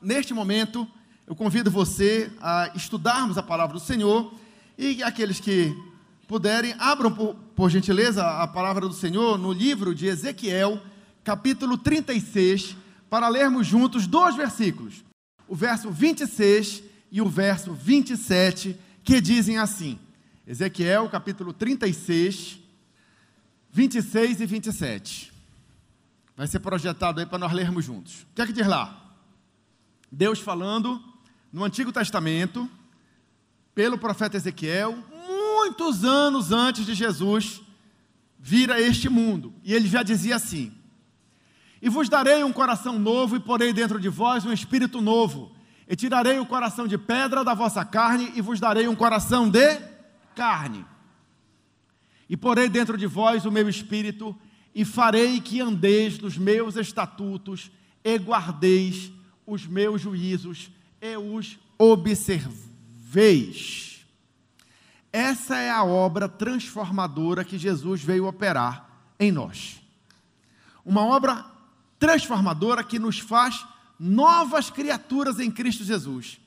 neste momento, eu convido você a estudarmos a palavra do Senhor e aqueles que puderem, abram por, por gentileza a palavra do Senhor no livro de Ezequiel, capítulo 36, para lermos juntos dois versículos, o verso 26 e o verso 27, que dizem assim: Ezequiel, capítulo 36, 26 e 27. Vai ser projetado aí para nós lermos juntos. O que é que diz lá? Deus falando no Antigo Testamento, pelo profeta Ezequiel, muitos anos antes de Jesus vir a este mundo. E ele já dizia assim: E vos darei um coração novo, e porei dentro de vós um espírito novo. E tirarei o coração de pedra da vossa carne, e vos darei um coração de carne. E porei dentro de vós o meu espírito, e farei que andeis nos meus estatutos, e guardeis os meus juízos, e os observeis. Essa é a obra transformadora que Jesus veio operar em nós. Uma obra transformadora que nos faz novas criaturas em Cristo Jesus.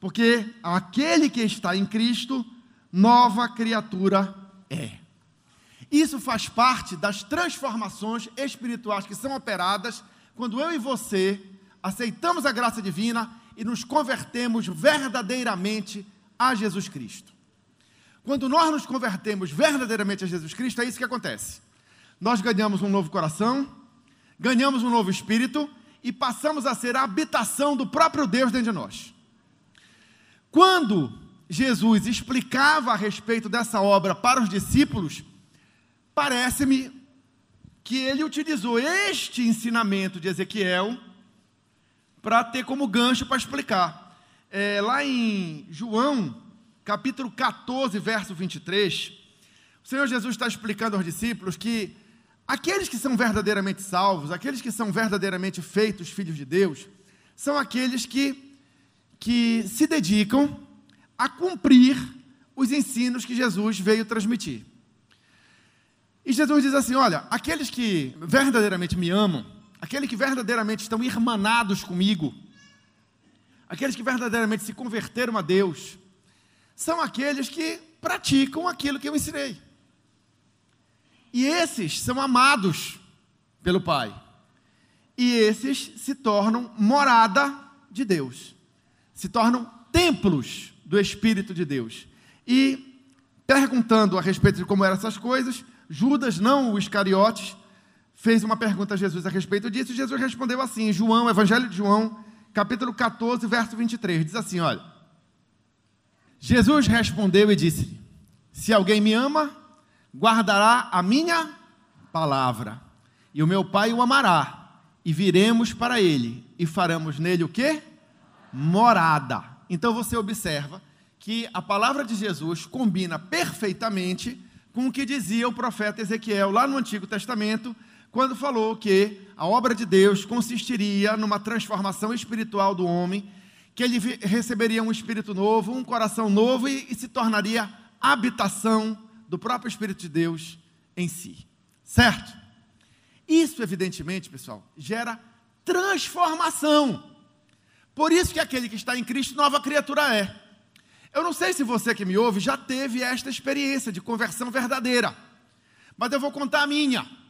Porque aquele que está em Cristo, nova criatura é. Isso faz parte das transformações espirituais que são operadas quando eu e você aceitamos a graça divina e nos convertemos verdadeiramente a Jesus Cristo. Quando nós nos convertemos verdadeiramente a Jesus Cristo, é isso que acontece. Nós ganhamos um novo coração, ganhamos um novo espírito e passamos a ser a habitação do próprio Deus dentro de nós. Quando Jesus explicava a respeito dessa obra para os discípulos, parece-me que ele utilizou este ensinamento de Ezequiel para ter como gancho para explicar. É, lá em João, capítulo 14, verso 23, o Senhor Jesus está explicando aos discípulos que aqueles que são verdadeiramente salvos, aqueles que são verdadeiramente feitos filhos de Deus, são aqueles que, que se dedicam a cumprir os ensinos que Jesus veio transmitir. E Jesus diz assim: Olha, aqueles que verdadeiramente me amam, aqueles que verdadeiramente estão irmanados comigo, aqueles que verdadeiramente se converteram a Deus, são aqueles que praticam aquilo que eu ensinei. E esses são amados pelo Pai. E esses se tornam morada de Deus, se tornam templos do Espírito de Deus. E perguntando a respeito de como eram essas coisas, Judas, não o Iscariotes, fez uma pergunta a Jesus a respeito disso, e Jesus respondeu assim, João, Evangelho de João, capítulo 14, verso 23, diz assim, olha, Jesus respondeu e disse, se alguém me ama, guardará a minha palavra, e o meu Pai o amará, e viremos para ele, e faremos nele o que? Morada. Então você observa que a palavra de Jesus combina perfeitamente com o que dizia o profeta Ezequiel lá no Antigo Testamento, quando falou que a obra de Deus consistiria numa transformação espiritual do homem, que ele receberia um espírito novo, um coração novo e, e se tornaria habitação do próprio Espírito de Deus em si. Certo? Isso, evidentemente, pessoal, gera transformação. Por isso que aquele que está em Cristo, nova criatura é. Eu não sei se você que me ouve já teve esta experiência de conversão verdadeira, mas eu vou contar a minha.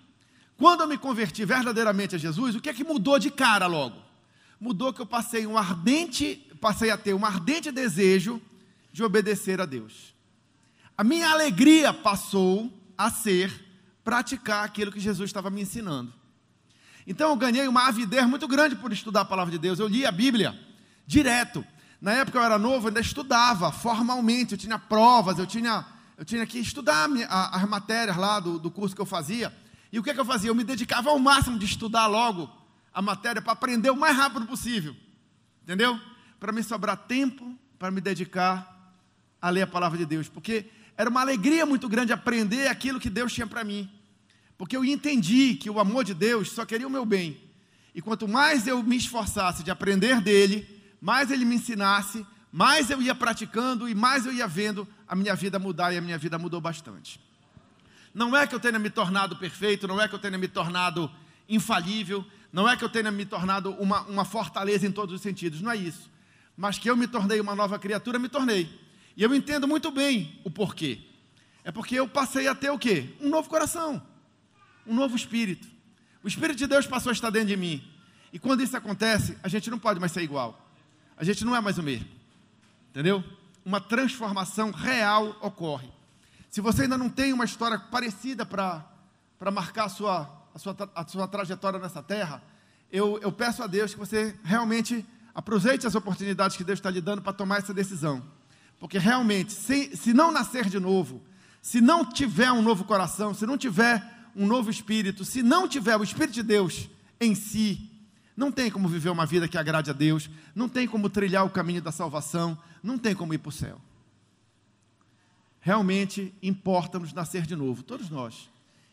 Quando eu me converti verdadeiramente a Jesus, o que é que mudou de cara logo? Mudou que eu passei um ardente, passei a ter um ardente desejo de obedecer a Deus. A minha alegria passou a ser praticar aquilo que Jesus estava me ensinando. Então eu ganhei uma avidez muito grande por estudar a palavra de Deus. Eu li a Bíblia direto. Na época eu era novo, eu ainda estudava formalmente, eu tinha provas, eu tinha, eu tinha que estudar as matérias lá do, do curso que eu fazia. E o que, é que eu fazia? Eu me dedicava ao máximo de estudar logo a matéria para aprender o mais rápido possível. Entendeu? Para me sobrar tempo para me dedicar a ler a palavra de Deus. Porque era uma alegria muito grande aprender aquilo que Deus tinha para mim. Porque eu entendi que o amor de Deus só queria o meu bem. E quanto mais eu me esforçasse de aprender dele, mais ele me ensinasse, mais eu ia praticando e mais eu ia vendo a minha vida mudar e a minha vida mudou bastante. Não é que eu tenha me tornado perfeito, não é que eu tenha me tornado infalível, Não é que eu tenha me tornado uma, uma fortaleza em todos os sentidos, não é isso. Mas que eu me tornei uma nova criatura, me tornei. E eu entendo muito bem o porquê. É porque eu passei a ter o quê? Um novo coração, um novo espírito. O Espírito de Deus passou a estar dentro de mim. E quando isso acontece, a gente não pode mais ser igual. A gente não é mais o mesmo. Entendeu? Uma transformação real ocorre. Se você ainda não tem uma história parecida para marcar a sua, a, sua, a sua trajetória nessa terra, eu, eu peço a Deus que você realmente aproveite as oportunidades que Deus está lhe dando para tomar essa decisão. Porque realmente, se, se não nascer de novo, se não tiver um novo coração, se não tiver um novo espírito, se não tiver o Espírito de Deus em si, não tem como viver uma vida que agrade a Deus, não tem como trilhar o caminho da salvação, não tem como ir para o céu. Realmente importa-nos nascer de novo, todos nós.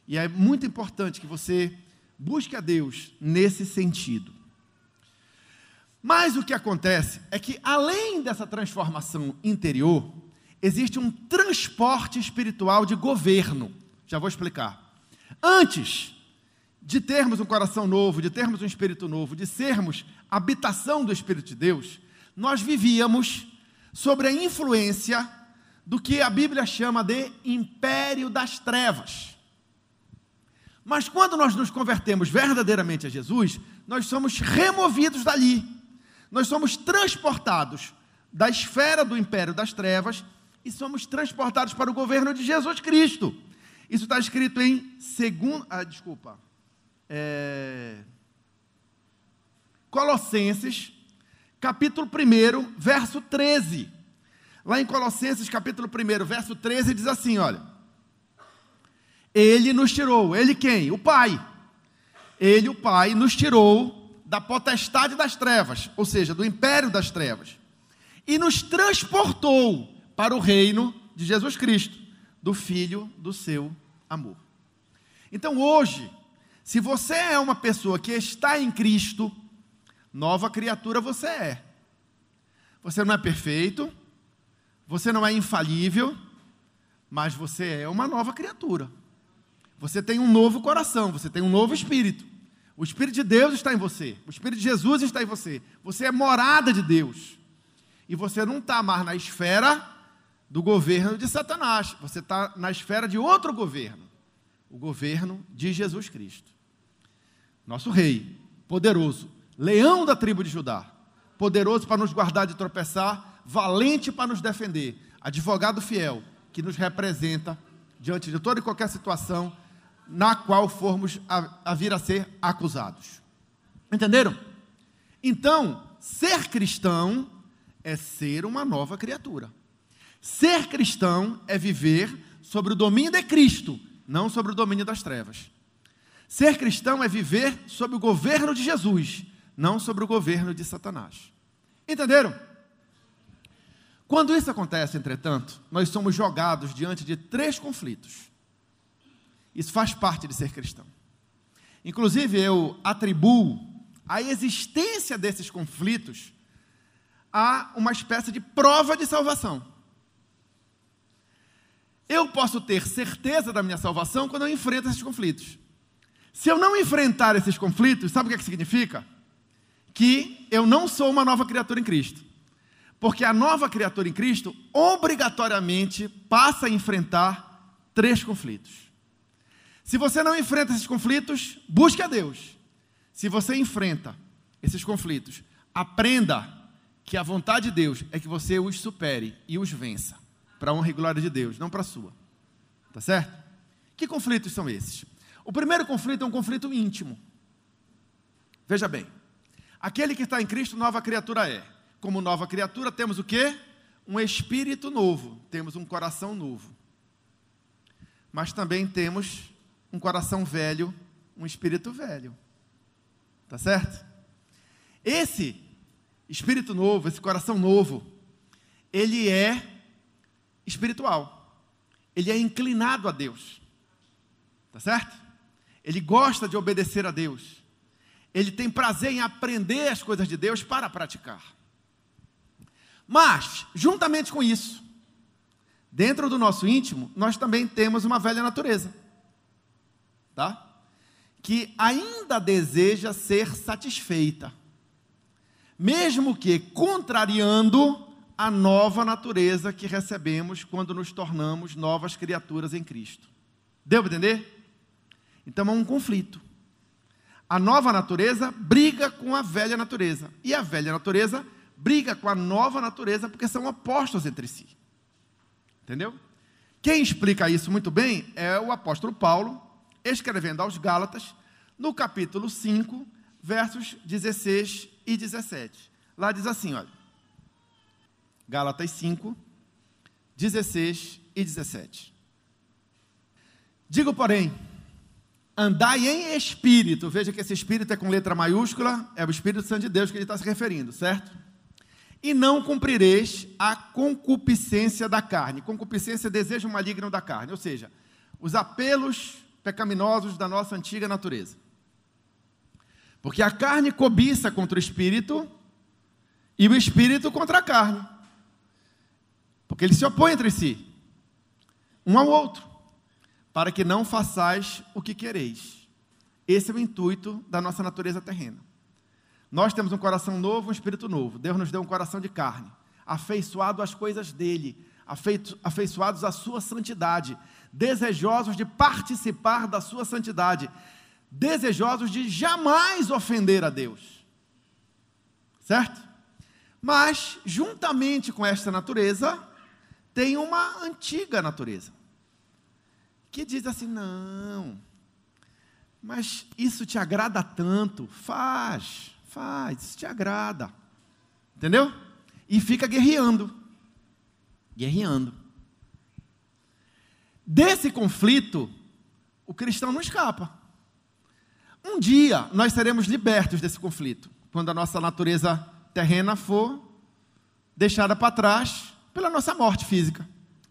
E é muito importante que você busque a Deus nesse sentido. Mas o que acontece é que, além dessa transformação interior, existe um transporte espiritual de governo. Já vou explicar. Antes de termos um coração novo, de termos um espírito novo, de sermos habitação do Espírito de Deus, nós vivíamos sobre a influência do que a Bíblia chama de império das trevas. Mas quando nós nos convertemos verdadeiramente a Jesus, nós somos removidos dali. Nós somos transportados da esfera do império das trevas e somos transportados para o governo de Jesus Cristo. Isso está escrito em segundo, ah, desculpa, é, Colossenses, capítulo 1, verso 13. Lá em Colossenses, capítulo 1, verso 13, diz assim: olha. Ele nos tirou, ele quem? O Pai. Ele, o Pai, nos tirou da potestade das trevas, ou seja, do império das trevas, e nos transportou para o reino de Jesus Cristo, do Filho do seu amor. Então hoje, se você é uma pessoa que está em Cristo, nova criatura você é. Você não é perfeito, você não é infalível, mas você é uma nova criatura. Você tem um novo coração, você tem um novo espírito. O Espírito de Deus está em você, o Espírito de Jesus está em você. Você é morada de Deus. E você não está mais na esfera do governo de Satanás, você está na esfera de outro governo o governo de Jesus Cristo. Nosso rei, poderoso, leão da tribo de Judá, poderoso para nos guardar de tropeçar, valente para nos defender, advogado fiel, que nos representa diante de toda e qualquer situação na qual formos a, a vir a ser acusados. Entenderam? Então, ser cristão é ser uma nova criatura. Ser cristão é viver sobre o domínio de Cristo, não sobre o domínio das trevas. Ser cristão é viver sob o governo de Jesus, não sobre o governo de Satanás. Entenderam? Quando isso acontece, entretanto, nós somos jogados diante de três conflitos. Isso faz parte de ser cristão. Inclusive, eu atribuo a existência desses conflitos a uma espécie de prova de salvação. Eu posso ter certeza da minha salvação quando eu enfrento esses conflitos. Se eu não enfrentar esses conflitos, sabe o que, é que significa? Que eu não sou uma nova criatura em Cristo. Porque a nova criatura em Cristo obrigatoriamente passa a enfrentar três conflitos. Se você não enfrenta esses conflitos, busque a Deus. Se você enfrenta esses conflitos, aprenda que a vontade de Deus é que você os supere e os vença para a honra e glória de Deus, não para a sua. Tá certo? Que conflitos são esses? O primeiro conflito é um conflito íntimo. Veja bem, aquele que está em Cristo, nova criatura é. Como nova criatura, temos o quê? Um espírito novo, temos um coração novo. Mas também temos um coração velho, um espírito velho. Tá certo? Esse espírito novo, esse coração novo, ele é espiritual. Ele é inclinado a Deus. Tá certo? Ele gosta de obedecer a Deus. Ele tem prazer em aprender as coisas de Deus para praticar. Mas, juntamente com isso, dentro do nosso íntimo, nós também temos uma velha natureza. Tá? que ainda deseja ser satisfeita, mesmo que contrariando a nova natureza que recebemos quando nos tornamos novas criaturas em Cristo. Deu para entender? Então é um conflito. A nova natureza briga com a velha natureza, e a velha natureza briga com a nova natureza porque são opostos entre si. Entendeu? Quem explica isso muito bem é o apóstolo Paulo, escrevendo aos Gálatas, no capítulo 5, versos 16 e 17. Lá diz assim, olha. Gálatas 5, 16 e 17. Digo, porém, andai em espírito. Veja que esse espírito é com letra maiúscula, é o Espírito Santo de Deus que ele está se referindo, certo? E não cumprireis a concupiscência da carne. Concupiscência é desejo maligno da carne, ou seja, os apelos pecaminosos da nossa antiga natureza. Porque a carne cobiça contra o espírito e o espírito contra a carne. Porque eles se opõem entre si, um ao outro, para que não façais o que quereis. Esse é o intuito da nossa natureza terrena. Nós temos um coração novo, um espírito novo. Deus nos deu um coração de carne, afeiçoado às coisas dele, afeiçoados à sua santidade, desejosos de participar da sua santidade, desejosos de jamais ofender a Deus. Certo? Mas, juntamente com esta natureza, tem uma antiga natureza, que diz assim: não, mas isso te agrada tanto, faz, faz, isso te agrada, entendeu? E fica guerreando, guerreando. Desse conflito, o cristão não escapa. Um dia nós seremos libertos desse conflito, quando a nossa natureza terrena for deixada para trás pela nossa morte física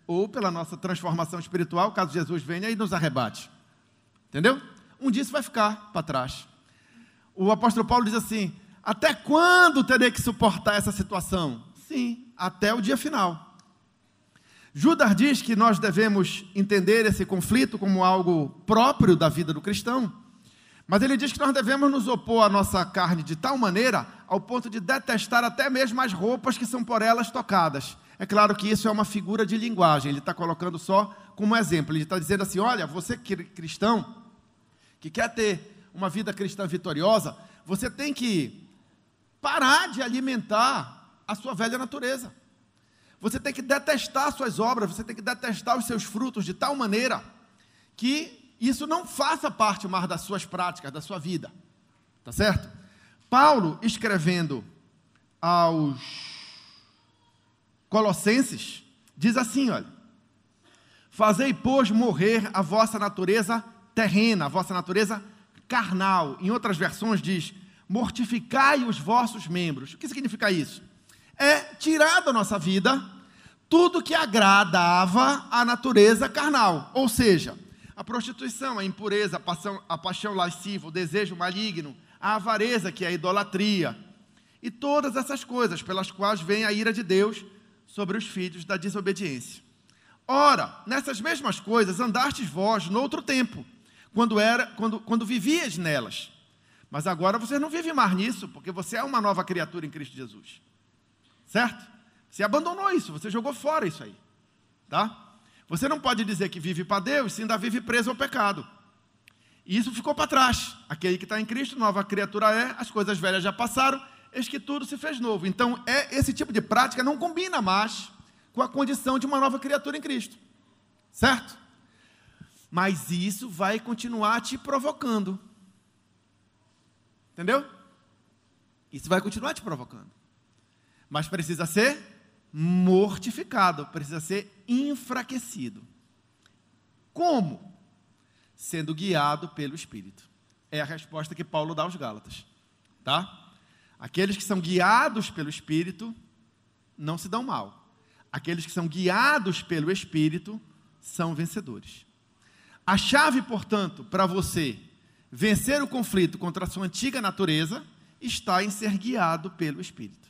ou pela nossa transformação espiritual, caso Jesus venha e nos arrebate. Entendeu? Um dia isso vai ficar para trás. O apóstolo Paulo diz assim: Até quando terei que suportar essa situação? Sim, até o dia final. Judas diz que nós devemos entender esse conflito como algo próprio da vida do cristão mas ele diz que nós devemos nos opor à nossa carne de tal maneira ao ponto de detestar até mesmo as roupas que são por elas tocadas. É claro que isso é uma figura de linguagem, ele está colocando só como exemplo. Ele está dizendo assim: olha, você cristão, que quer ter uma vida cristã vitoriosa, você tem que parar de alimentar a sua velha natureza. Você tem que detestar suas obras, você tem que detestar os seus frutos de tal maneira que isso não faça parte mais das suas práticas, da sua vida. Tá certo? Paulo, escrevendo aos Colossenses, diz assim: olha, fazei, pois, morrer a vossa natureza terrena, a vossa natureza carnal. Em outras versões diz: mortificai os vossos membros. O que significa isso? É tirar da nossa vida tudo que agradava à natureza carnal, ou seja, a prostituição, a impureza, a paixão, a paixão lasciva, o desejo maligno, a avareza, que é a idolatria, e todas essas coisas pelas quais vem a ira de Deus sobre os filhos da desobediência. Ora, nessas mesmas coisas andastes vós no outro tempo, quando era, quando, quando vivias nelas. Mas agora você não vive mais nisso, porque você é uma nova criatura em Cristo Jesus. Certo? Você abandonou isso, você jogou fora isso aí. Tá? Você não pode dizer que vive para Deus se ainda vive preso ao pecado. E isso ficou para trás. Aquele que está em Cristo, nova criatura é, as coisas velhas já passaram, eis que tudo se fez novo. Então, é, esse tipo de prática não combina mais com a condição de uma nova criatura em Cristo. Certo? Mas isso vai continuar te provocando. Entendeu? Isso vai continuar te provocando. Mas precisa ser mortificado, precisa ser enfraquecido. Como? Sendo guiado pelo Espírito. É a resposta que Paulo dá aos Gálatas. Tá? Aqueles que são guiados pelo Espírito não se dão mal. Aqueles que são guiados pelo Espírito são vencedores. A chave, portanto, para você vencer o conflito contra a sua antiga natureza está em ser guiado pelo Espírito.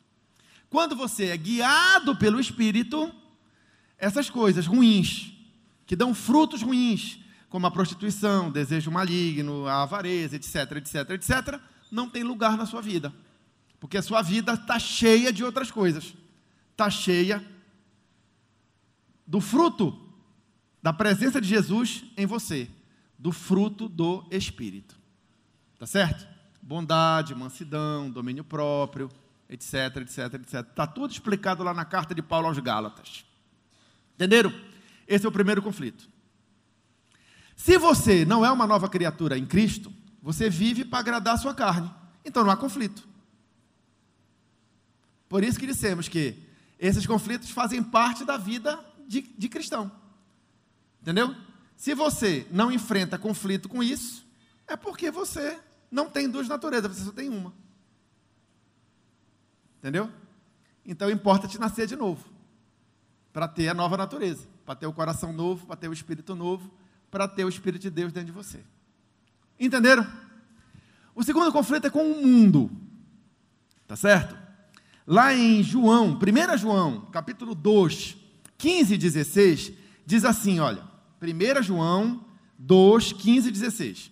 Quando você é guiado pelo Espírito, essas coisas ruins, que dão frutos ruins, como a prostituição, desejo maligno, a avareza, etc, etc, etc, não tem lugar na sua vida. Porque a sua vida está cheia de outras coisas. Está cheia do fruto da presença de Jesus em você, do fruto do Espírito. Tá certo? Bondade, mansidão, domínio próprio, etc, etc, etc. Está tudo explicado lá na carta de Paulo aos Gálatas. Entenderam? Esse é o primeiro conflito. Se você não é uma nova criatura em Cristo, você vive para agradar a sua carne. Então não há conflito. Por isso que dissemos que esses conflitos fazem parte da vida de, de cristão. Entendeu? Se você não enfrenta conflito com isso, é porque você não tem duas naturezas, você só tem uma. Entendeu? Então importa te nascer de novo, para ter a nova natureza, para ter o coração novo, para ter o espírito novo, para ter o espírito de Deus dentro de você. Entenderam? O segundo conflito é com o mundo. Tá certo? Lá em João, 1 João, capítulo 2, 15 e 16, diz assim: olha, 1 João 2, 15 e 16.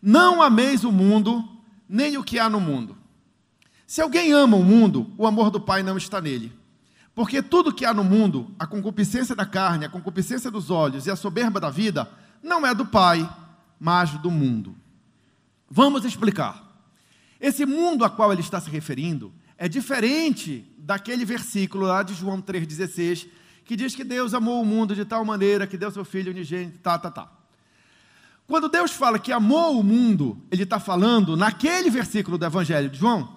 Não ameis o mundo, nem o que há no mundo. Se alguém ama o mundo, o amor do Pai não está nele. Porque tudo que há no mundo, a concupiscência da carne, a concupiscência dos olhos e a soberba da vida, não é do Pai, mas do mundo. Vamos explicar. Esse mundo a qual ele está se referindo é diferente daquele versículo lá de João 3,16, que diz que Deus amou o mundo de tal maneira que deu seu Filho unigênito, tá, tá, tá. Quando Deus fala que amou o mundo, ele está falando naquele versículo do Evangelho de João,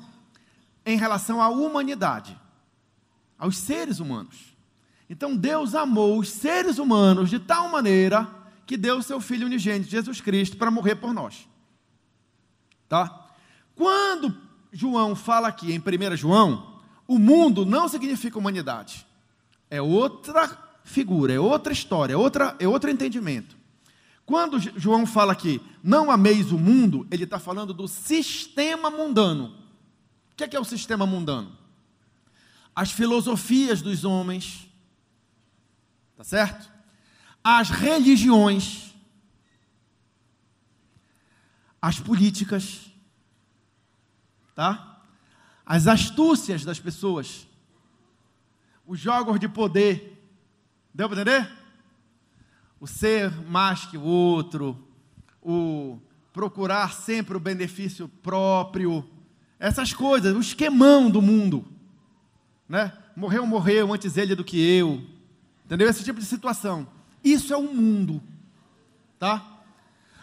em relação à humanidade, aos seres humanos. Então Deus amou os seres humanos de tal maneira que deu seu Filho unigênito, Jesus Cristo, para morrer por nós. Tá? Quando João fala aqui em 1 João, o mundo não significa humanidade. É outra figura, é outra história, é, outra, é outro entendimento. Quando João fala aqui, não ameis o mundo, ele está falando do sistema mundano que é, que é o sistema mundano? As filosofias dos homens, tá certo? As religiões, as políticas, tá? As astúcias das pessoas, os jogos de poder, deu para entender? O ser mais que o outro, o procurar sempre o benefício próprio, essas coisas, o esquemão do mundo. Né? Morreu, morreu, antes ele do que eu. Entendeu? Esse tipo de situação. Isso é o um mundo. Tá?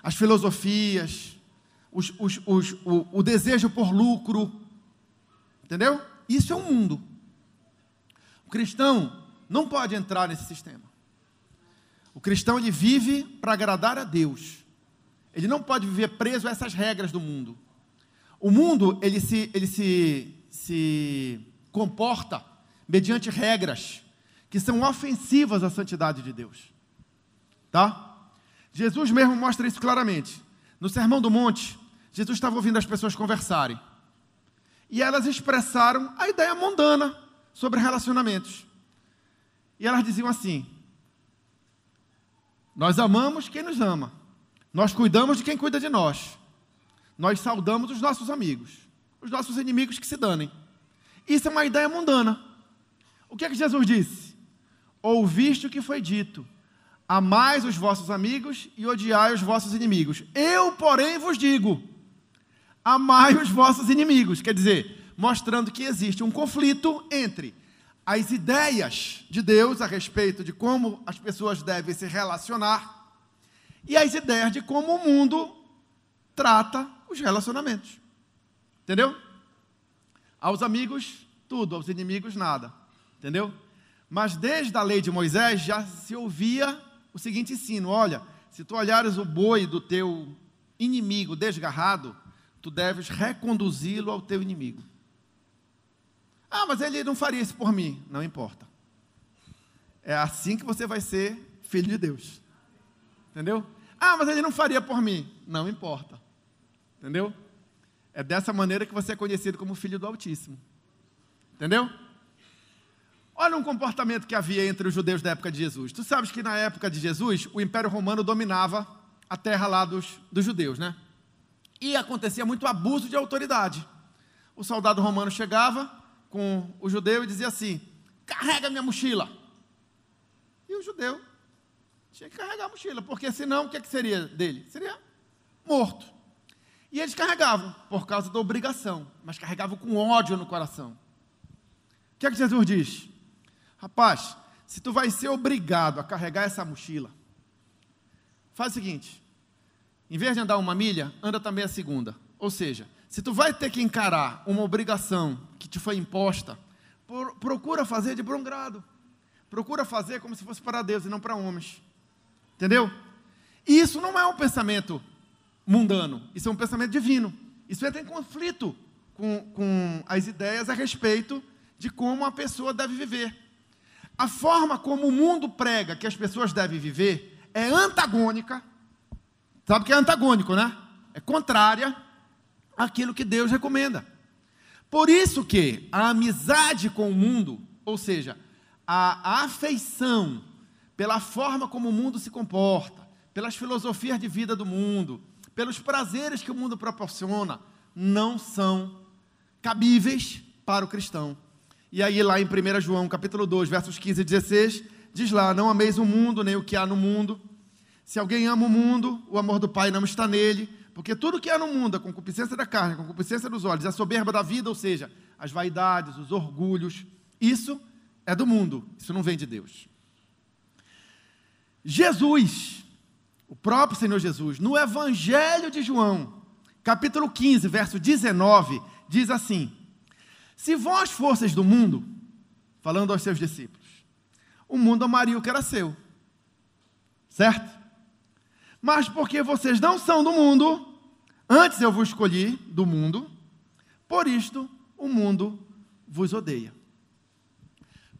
As filosofias, os, os, os, o, o desejo por lucro. Entendeu? Isso é um mundo. O cristão não pode entrar nesse sistema. O cristão ele vive para agradar a Deus. Ele não pode viver preso a essas regras do mundo. O mundo ele se, ele se, se comporta mediante regras que são ofensivas à santidade de Deus. Tá? Jesus mesmo mostra isso claramente. No Sermão do Monte, Jesus estava ouvindo as pessoas conversarem. E elas expressaram a ideia mundana sobre relacionamentos. E elas diziam assim: Nós amamos quem nos ama. Nós cuidamos de quem cuida de nós nós saudamos os nossos amigos, os nossos inimigos que se danem. Isso é uma ideia mundana. O que é que Jesus disse? Ouviste o que foi dito: amais os vossos amigos e odiai os vossos inimigos. Eu, porém, vos digo: amai os vossos inimigos. Quer dizer, mostrando que existe um conflito entre as ideias de Deus a respeito de como as pessoas devem se relacionar e as ideias de como o mundo trata os relacionamentos. Entendeu? Aos amigos, tudo, aos inimigos, nada. Entendeu? Mas desde a lei de Moisés já se ouvia o seguinte ensino: olha, se tu olhares o boi do teu inimigo desgarrado, tu deves reconduzi-lo ao teu inimigo. Ah, mas ele não faria isso por mim. Não importa. É assim que você vai ser filho de Deus. Entendeu? Ah, mas ele não faria por mim. Não importa. Entendeu? É dessa maneira que você é conhecido como filho do Altíssimo. Entendeu? Olha um comportamento que havia entre os judeus da época de Jesus. Tu sabes que na época de Jesus, o Império Romano dominava a terra lá dos, dos judeus, né? E acontecia muito abuso de autoridade. O soldado romano chegava com o judeu e dizia assim: carrega minha mochila. E o judeu tinha que carregar a mochila, porque senão o que, é que seria dele? Seria morto. E eles carregavam por causa da obrigação, mas carregavam com ódio no coração. O que é que Jesus diz? Rapaz, se tu vai ser obrigado a carregar essa mochila, faz o seguinte: em vez de andar uma milha, anda também a segunda. Ou seja, se tu vai ter que encarar uma obrigação que te foi imposta, procura fazer de bom grado. Procura fazer como se fosse para Deus e não para homens. Entendeu? E isso não é um pensamento mundano, isso é um pensamento divino. Isso entra em conflito com, com as ideias a respeito de como a pessoa deve viver. A forma como o mundo prega que as pessoas devem viver é antagônica. Sabe o que é antagônico, né? É contrária àquilo que Deus recomenda. Por isso que a amizade com o mundo, ou seja, a afeição pela forma como o mundo se comporta, pelas filosofias de vida do mundo, pelos prazeres que o mundo proporciona, não são cabíveis para o cristão. E aí, lá em 1 João, capítulo 2, versos 15 e 16, diz lá: Não ameis o mundo, nem o que há no mundo. Se alguém ama o mundo, o amor do Pai não está nele, porque tudo que há no mundo, a concupiscência da carne, a concupiscência dos olhos, a soberba da vida, ou seja, as vaidades, os orgulhos, isso é do mundo, isso não vem de Deus. Jesus, o próprio Senhor Jesus, no Evangelho de João, capítulo 15, verso 19, diz assim: Se vós fosseis do mundo, falando aos seus discípulos, o mundo amaria o que era seu, certo? Mas porque vocês não são do mundo, antes eu vos escolhi do mundo, por isto o mundo vos odeia.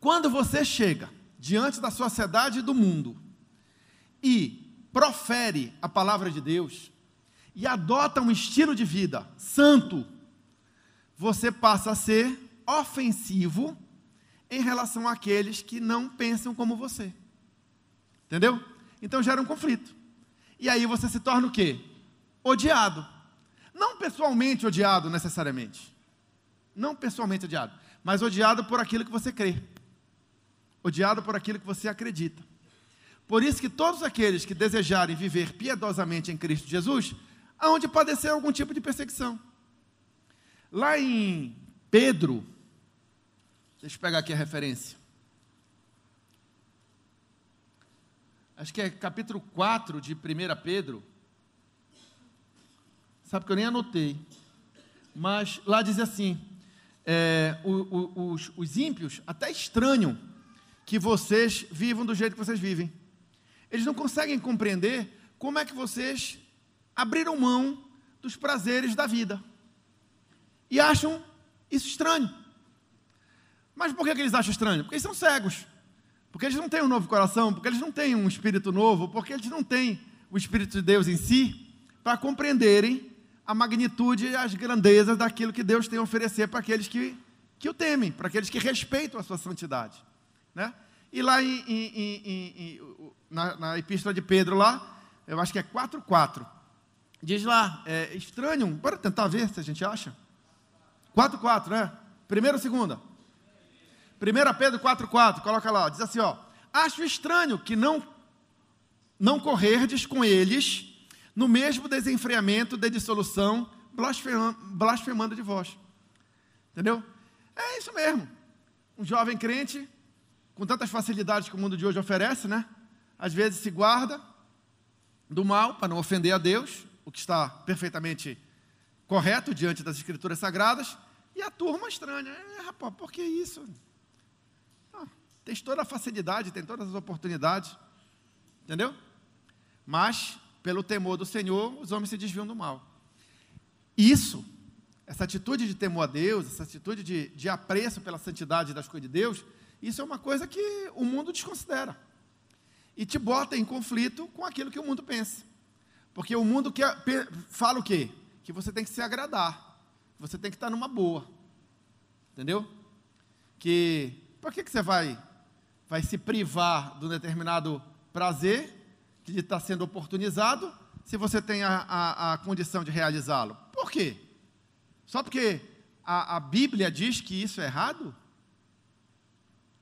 Quando você chega diante da sociedade do mundo e profere a palavra de Deus e adota um estilo de vida santo, você passa a ser ofensivo em relação àqueles que não pensam como você. Entendeu? Então gera um conflito. E aí você se torna o quê? Odiado. Não pessoalmente odiado necessariamente. Não pessoalmente odiado, mas odiado por aquilo que você crê. Odiado por aquilo que você acredita. Por isso que todos aqueles que desejarem viver piedosamente em Cristo Jesus, hão de padecer algum tipo de perseguição. Lá em Pedro, deixa eu pegar aqui a referência. Acho que é capítulo 4 de 1 Pedro. Sabe que eu nem anotei. Mas lá diz assim: é, os, os ímpios até estranham que vocês vivam do jeito que vocês vivem. Eles não conseguem compreender como é que vocês abriram mão dos prazeres da vida. E acham isso estranho. Mas por que, que eles acham estranho? Porque eles são cegos. Porque eles não têm um novo coração, porque eles não têm um espírito novo, porque eles não têm o Espírito de Deus em si, para compreenderem a magnitude e as grandezas daquilo que Deus tem a oferecer para aqueles que, que o temem, para aqueles que respeitam a sua santidade. Né? E lá em, em, em, na, na, epístola de Pedro, lá, eu acho que é 4,4. Diz lá, é estranho, bora tentar ver se a gente acha. 4,4, né? Primeira ou segunda? 1 Pedro 4,4, coloca lá, diz assim: ó, acho estranho que não, não correrdes com eles no mesmo desenfreamento de dissolução, blasfemando, blasfemando de vós. Entendeu? É isso mesmo. Um jovem crente, com tantas facilidades que o mundo de hoje oferece, né? Às vezes se guarda do mal para não ofender a Deus, o que está perfeitamente correto diante das escrituras sagradas, e a turma estranha. É, rapaz, por que isso? Tem toda a facilidade, tem todas as oportunidades. Entendeu? Mas, pelo temor do Senhor, os homens se desviam do mal. Isso, essa atitude de temor a Deus, essa atitude de, de apreço pela santidade das coisas de Deus, isso é uma coisa que o mundo desconsidera. E te bota em conflito com aquilo que o mundo pensa. Porque o mundo quer, fala o quê? Que você tem que se agradar. Você tem que estar numa boa. Entendeu? Que, por que, que você vai vai se privar de um determinado prazer que está sendo oportunizado, se você tem a, a, a condição de realizá-lo. Por quê? Só porque a, a Bíblia diz que isso é errado?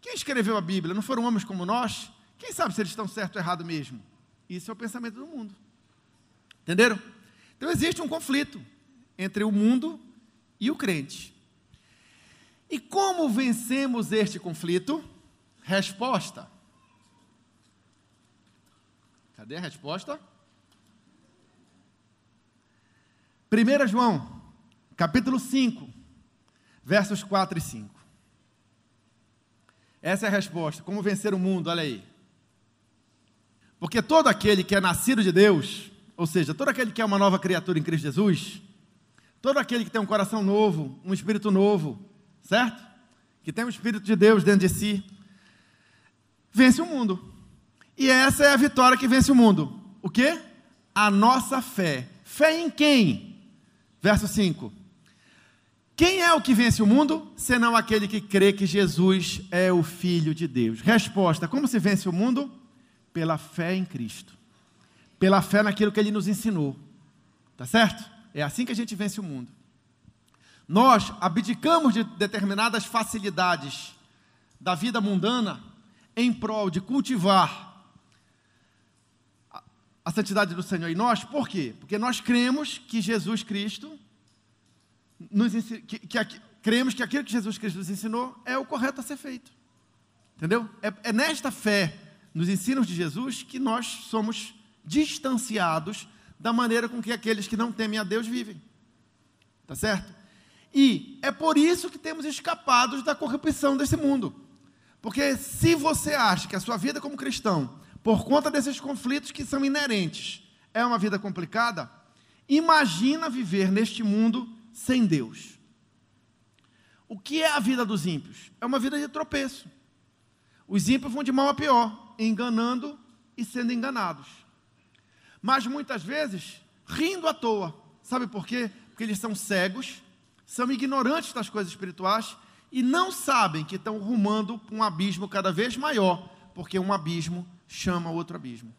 Quem escreveu a Bíblia? Não foram homens como nós? Quem sabe se eles estão certo ou errado mesmo? Isso é o pensamento do mundo. Entenderam? Então existe um conflito entre o mundo e o crente. E como vencemos este conflito? Resposta. Cadê a resposta? 1 João, capítulo 5, versos 4 e 5. Essa é a resposta. Como vencer o mundo? Olha aí. Porque todo aquele que é nascido de Deus, ou seja, todo aquele que é uma nova criatura em Cristo Jesus, todo aquele que tem um coração novo, um espírito novo, certo? Que tem o um espírito de Deus dentro de si, vence o mundo. E essa é a vitória que vence o mundo. O que? A nossa fé. Fé em quem? Verso 5. Quem é o que vence o mundo, senão aquele que crê que Jesus é o Filho de Deus? Resposta: como se vence o mundo? Pela fé em Cristo, pela fé naquilo que ele nos ensinou, tá certo? É assim que a gente vence o mundo. Nós abdicamos de determinadas facilidades da vida mundana em prol de cultivar a santidade do Senhor em nós, por quê? Porque nós cremos que Jesus Cristo nos que, que, cremos que aquilo que Jesus Cristo nos ensinou é o correto a ser feito. Entendeu? É, é nesta fé, nos ensinos de Jesus, que nós somos distanciados da maneira com que aqueles que não temem a Deus vivem. Tá certo? E é por isso que temos escapado da corrupção desse mundo. Porque se você acha que a sua vida como cristão por conta desses conflitos que são inerentes. É uma vida complicada? Imagina viver neste mundo sem Deus. O que é a vida dos ímpios? É uma vida de tropeço. Os ímpios vão de mal a pior, enganando e sendo enganados. Mas muitas vezes, rindo à toa. Sabe por quê? Porque eles são cegos, são ignorantes das coisas espirituais e não sabem que estão rumando para um abismo cada vez maior, porque um abismo chama outro abismo.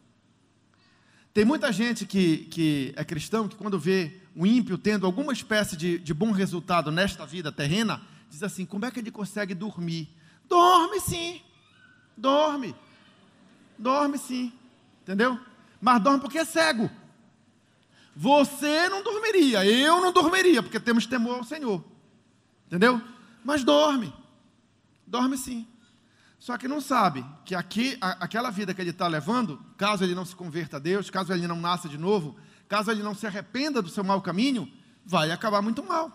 Tem muita gente que, que é cristão que, quando vê o ímpio tendo alguma espécie de, de bom resultado nesta vida terrena, diz assim: como é que ele consegue dormir? Dorme sim, dorme, dorme sim, entendeu? Mas dorme porque é cego. Você não dormiria, eu não dormiria, porque temos temor ao Senhor, entendeu? Mas dorme, dorme sim. Só que não sabe que aqui, a, aquela vida que ele está levando, caso ele não se converta a Deus, caso ele não nasça de novo, caso ele não se arrependa do seu mau caminho, vai acabar muito mal.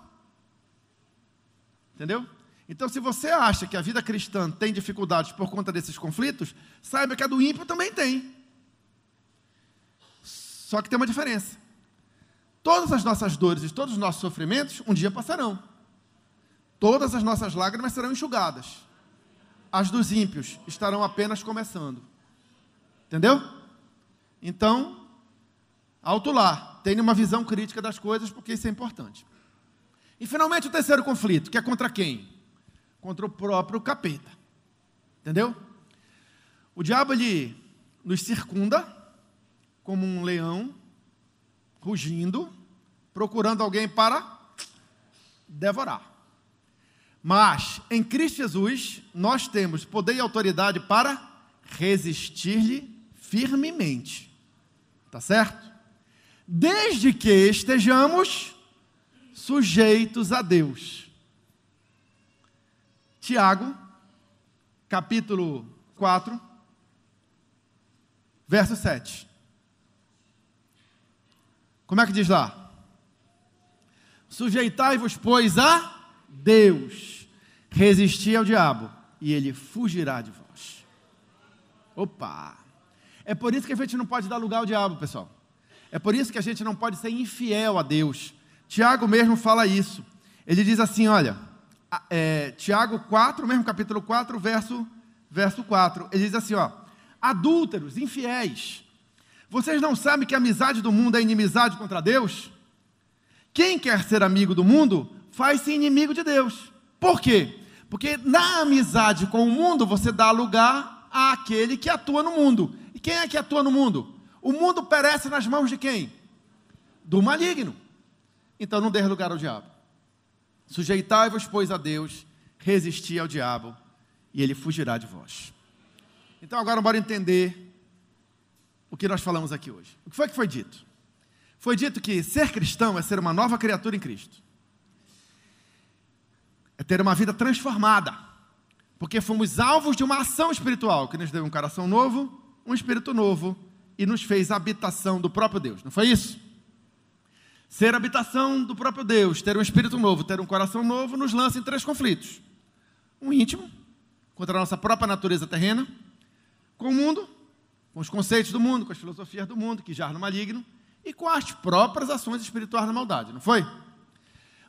Entendeu? Então, se você acha que a vida cristã tem dificuldades por conta desses conflitos, saiba que a do ímpio também tem. Só que tem uma diferença. Todas as nossas dores e todos os nossos sofrimentos um dia passarão. Todas as nossas lágrimas serão enxugadas as dos ímpios estarão apenas começando. Entendeu? Então, alto lá, tenha uma visão crítica das coisas, porque isso é importante. E finalmente o terceiro conflito, que é contra quem? Contra o próprio capeta. Entendeu? O diabo ele nos circunda como um leão rugindo, procurando alguém para devorar. Mas em Cristo Jesus nós temos poder e autoridade para resistir-lhe firmemente. Tá certo? Desde que estejamos sujeitos a Deus. Tiago, capítulo 4, verso 7. Como é que diz lá? Sujeitai-vos, pois, a Deus, resistir ao diabo e ele fugirá de vós. Opa! É por isso que a gente não pode dar lugar ao diabo, pessoal. É por isso que a gente não pode ser infiel a Deus. Tiago mesmo fala isso. Ele diz assim: olha, é, Tiago 4, mesmo capítulo 4, verso, verso 4. Ele diz assim: ó, adúlteros, infiéis, vocês não sabem que a amizade do mundo é inimizade contra Deus? Quem quer ser amigo do mundo faz-se inimigo de Deus. Por quê? Porque na amizade com o mundo você dá lugar àquele que atua no mundo. E quem é que atua no mundo? O mundo perece nas mãos de quem? do maligno. Então não dê lugar ao diabo. Sujeitai-vos, pois, a Deus, resisti ao diabo, e ele fugirá de vós. Então agora bora entender o que nós falamos aqui hoje. O que foi que foi dito? Foi dito que ser cristão é ser uma nova criatura em Cristo. É ter uma vida transformada. Porque fomos alvos de uma ação espiritual que nos deu um coração novo, um espírito novo e nos fez habitação do próprio Deus. Não foi isso? Ser habitação do próprio Deus, ter um espírito novo, ter um coração novo, nos lança em três conflitos: um íntimo, contra a nossa própria natureza terrena, com o mundo com os conceitos do mundo, com as filosofias do mundo, que já no maligno, e com as próprias ações espirituais da maldade, não foi?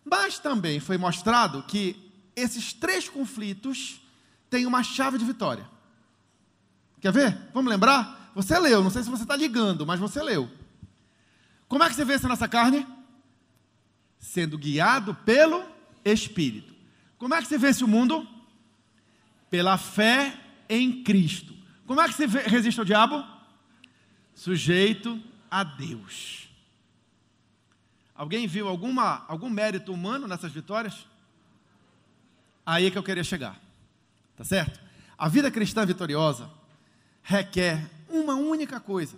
Mas também foi mostrado que esses três conflitos têm uma chave de vitória. Quer ver? Vamos lembrar? Você leu, não sei se você está ligando, mas você leu. Como é que você vence a nossa carne? Sendo guiado pelo Espírito. Como é que você vence o mundo? Pela fé em Cristo. Como é que se resiste ao diabo? Sujeito a Deus. Alguém viu alguma, algum mérito humano nessas vitórias? Aí é que eu queria chegar. Tá certo? A vida cristã vitoriosa requer uma única coisa,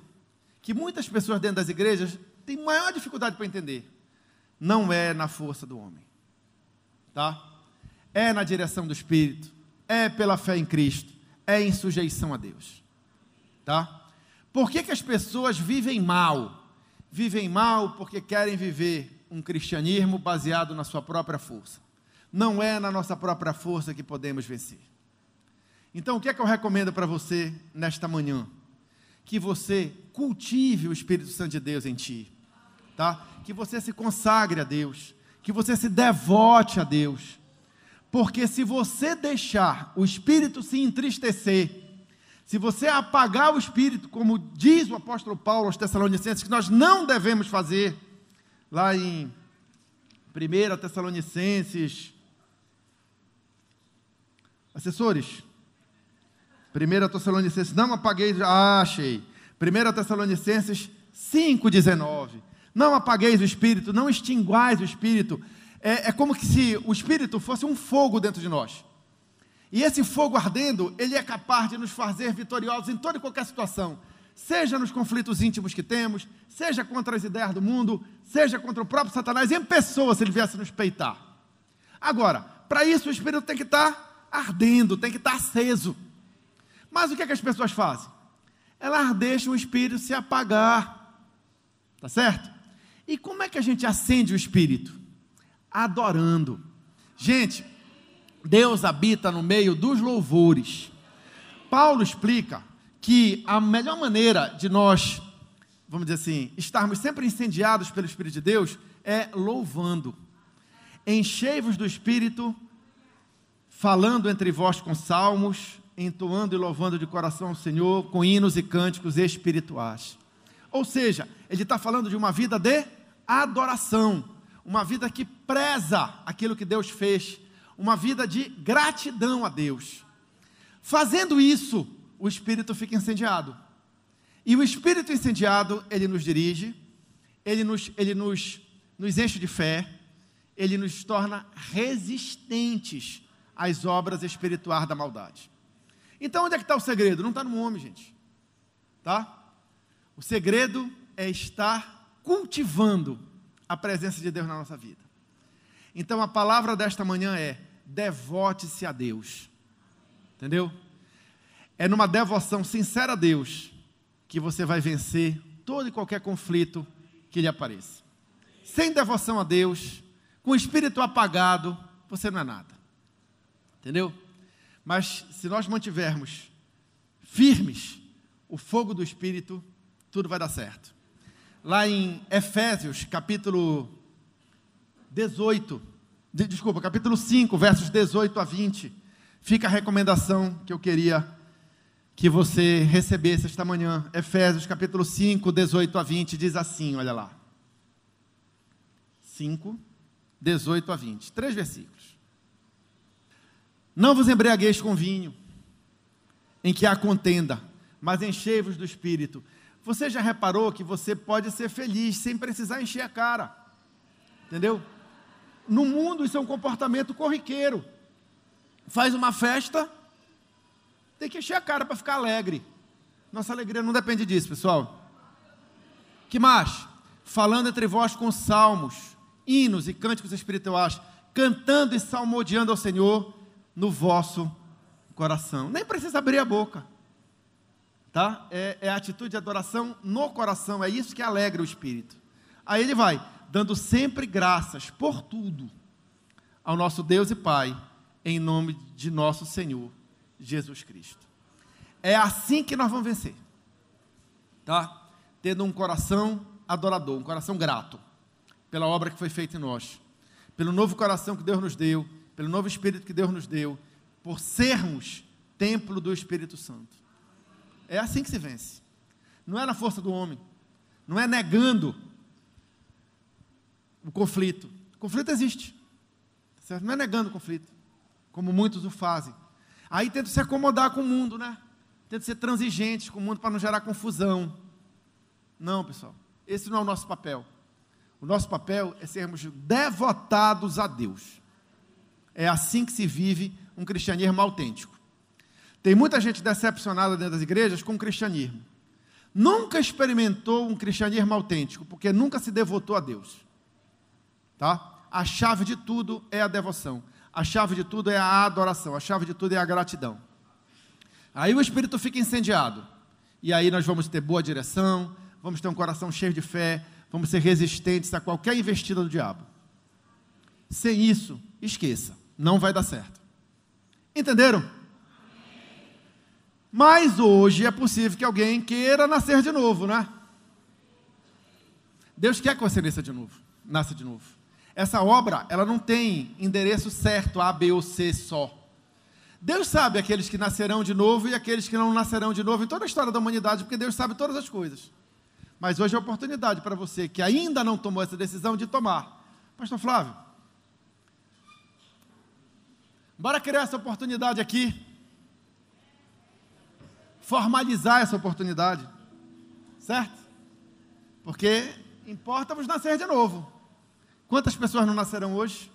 que muitas pessoas dentro das igrejas têm maior dificuldade para entender. Não é na força do homem. Tá? É na direção do Espírito, é pela fé em Cristo é em sujeição a Deus. Tá? Por que, que as pessoas vivem mal? Vivem mal porque querem viver um cristianismo baseado na sua própria força. Não é na nossa própria força que podemos vencer. Então, o que é que eu recomendo para você nesta manhã? Que você cultive o Espírito Santo de Deus em ti, tá? Que você se consagre a Deus, que você se devote a Deus, porque se você deixar o espírito se entristecer, se você apagar o espírito, como diz o apóstolo Paulo aos Tessalonicenses, que nós não devemos fazer, lá em 1 Tessalonicenses. Assessores, 1 Tessalonicenses, não apagueis, ah, achei. 1 Tessalonicenses 5,19. Não apagueis o espírito, não extinguais o espírito é, é como se o Espírito fosse um fogo dentro de nós. E esse fogo ardendo, ele é capaz de nos fazer vitoriosos em toda e qualquer situação, seja nos conflitos íntimos que temos, seja contra as ideias do mundo, seja contra o próprio Satanás, em pessoa, se ele viesse nos peitar. Agora, para isso o Espírito tem que estar tá ardendo, tem que estar tá aceso. Mas o que, é que as pessoas fazem? Elas deixam o Espírito se apagar. Tá certo? E como é que a gente acende o Espírito? adorando. Gente, Deus habita no meio dos louvores. Paulo explica que a melhor maneira de nós, vamos dizer assim, estarmos sempre incendiados pelo Espírito de Deus é louvando. Enchei-vos do Espírito, falando entre vós com salmos, entoando e louvando de coração o Senhor, com hinos e cânticos espirituais. Ou seja, ele está falando de uma vida de adoração uma vida que preza aquilo que Deus fez, uma vida de gratidão a Deus. Fazendo isso, o espírito fica incendiado. E o espírito incendiado, ele nos dirige, ele nos, ele nos, nos enche de fé, ele nos torna resistentes às obras espirituais da maldade. Então, onde é que está o segredo? Não está no homem, gente. Tá? O segredo é estar cultivando a presença de Deus na nossa vida. Então a palavra desta manhã é: devote-se a Deus. Entendeu? É numa devoção sincera a Deus que você vai vencer todo e qualquer conflito que lhe apareça. Sem devoção a Deus, com o espírito apagado, você não é nada. Entendeu? Mas se nós mantivermos firmes o fogo do espírito, tudo vai dar certo lá em Efésios, capítulo 18, desculpa, capítulo 5, versos 18 a 20, fica a recomendação que eu queria que você recebesse esta manhã. Efésios, capítulo 5, 18 a 20, diz assim: olha lá. 5, 18 a 20, três versículos. Não vos embriagueis com vinho, em que há contenda, mas enchei-vos do espírito Você já reparou que você pode ser feliz sem precisar encher a cara? Entendeu? No mundo isso é um comportamento corriqueiro. Faz uma festa, tem que encher a cara para ficar alegre. Nossa alegria não depende disso, pessoal. Que mais? Falando entre vós com salmos, hinos e cânticos espirituais, cantando e salmodiando ao Senhor no vosso coração. Nem precisa abrir a boca. Tá? É, é a atitude de adoração no coração, é isso que alegra o espírito. Aí ele vai, dando sempre graças por tudo ao nosso Deus e Pai, em nome de nosso Senhor Jesus Cristo. É assim que nós vamos vencer. Tá? Tendo um coração adorador, um coração grato pela obra que foi feita em nós, pelo novo coração que Deus nos deu, pelo novo espírito que Deus nos deu, por sermos templo do Espírito Santo. É assim que se vence. Não é na força do homem, não é negando o conflito. O conflito existe, certo? Não é negando o conflito, como muitos o fazem. Aí tenta se acomodar com o mundo, né? Tenta ser transigente com o mundo para não gerar confusão. Não, pessoal, esse não é o nosso papel. O nosso papel é sermos devotados a Deus. É assim que se vive um cristianismo autêntico. Tem muita gente decepcionada dentro das igrejas com o cristianismo. Nunca experimentou um cristianismo autêntico, porque nunca se devotou a Deus. Tá? A chave de tudo é a devoção. A chave de tudo é a adoração. A chave de tudo é a gratidão. Aí o espírito fica incendiado. E aí nós vamos ter boa direção, vamos ter um coração cheio de fé, vamos ser resistentes a qualquer investida do diabo. Sem isso, esqueça, não vai dar certo. Entenderam? Mas hoje é possível que alguém queira nascer de novo, né? Deus quer que você nasça de novo, nasça de novo. Essa obra, ela não tem endereço certo, A, B ou C só. Deus sabe aqueles que nascerão de novo e aqueles que não nascerão de novo em toda a história da humanidade, porque Deus sabe todas as coisas. Mas hoje é a oportunidade para você que ainda não tomou essa decisão de tomar. Pastor Flávio, bora criar essa oportunidade aqui formalizar essa oportunidade, certo? Porque importa-vos nascer de novo. Quantas pessoas não nascerão hoje?